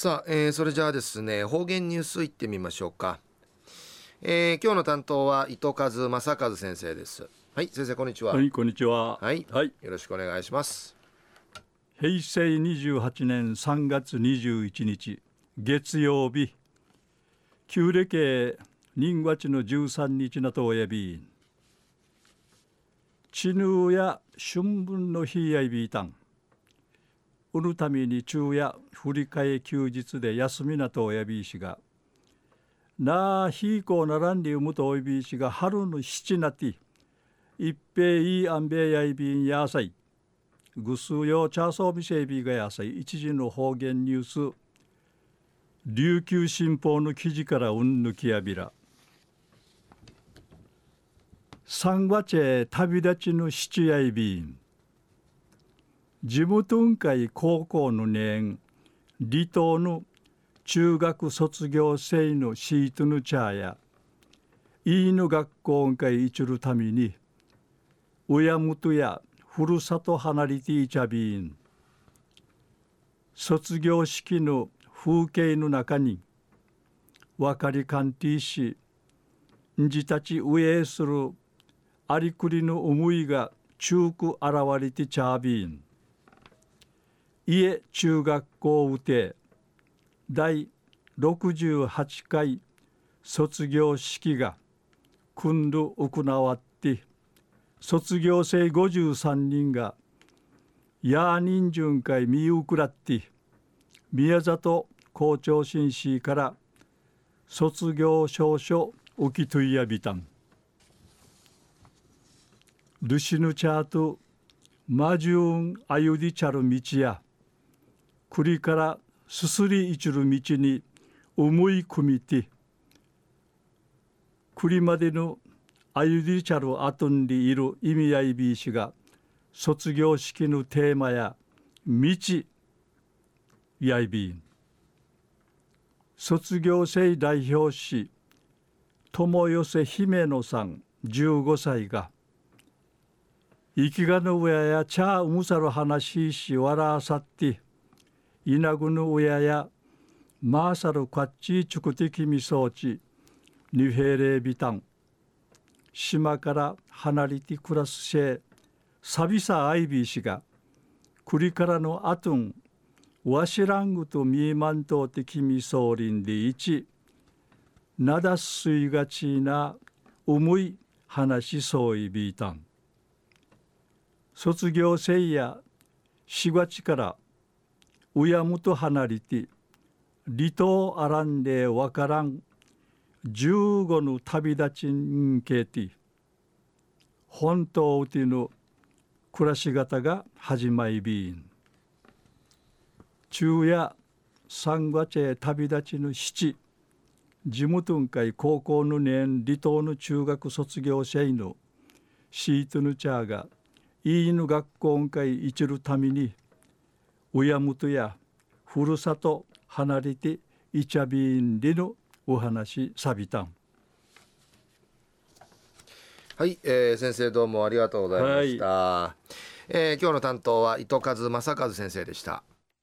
さあ、えー、それじゃあですね方言ニュースいってみましょうか、えー、今日の担当は糸数正和先生です。はい先生こんにちは。はいこんにちは。はい、はい、よろしくお願いします。平成28年3月21日月曜日。旧暦人月の13日なとおやび。地ぬや春分の日やいびいたん売るために昼夜振り替え休日で休みなとおやびいしがなあひいこならんりうむとおいびいしが春の七なって一平いいあんべやいびんやさいぐすうよチャーソービセイビがやさい一時の方言ニュース琉球新報の記事からうんぬきやびら。三和チェ旅立ちの七やいびん。地元運会高校の年離島の中学卒業生のシートのチャーやいいの学校運会いちるために親元やふるさと離れていちゃびん卒業式の風景の中に分かりかんていしんじたち上へするありくりの思いが中く現れてちゃびん家中学校うて第68回卒業式が今度行わって卒業生53人がヤーニンジュン会見送らって宮里校長紳士から卒業証書受きといやびたん。ルシヌチャートマジューンアユディチャル道や栗からすすりいちる道に思い込みて栗までのアユディチャルアトンにいる意味合いビーシが卒業式のテーマや道やいびん。卒業生代表し友寄せ姫野さん15歳が生きがの上や茶うむさる話し笑わさってイナグヌウヤやマーサルカッチチュクティキミ装置ニフェレビタン島から離れて暮らすシェサビサアイビー氏が栗からのアトゥンワシラングとミーマントテキミソーリンで一なだすいがちな重い話そういびいたん卒業生や4月から親元離れて離島あらんでわからん十五の旅立ちんけて本当うての暮らし方が始まりびん。昼夜三月へ旅立ちの七地元会高校の年離島の中学卒業生のシートのチャーがいいの学校会一るために親元やふるさと離れていちゃびんでのお話さびたん。はい、えー、先生どうもありがとうございました、はい、えー、今日の担当は糸数正和先生でした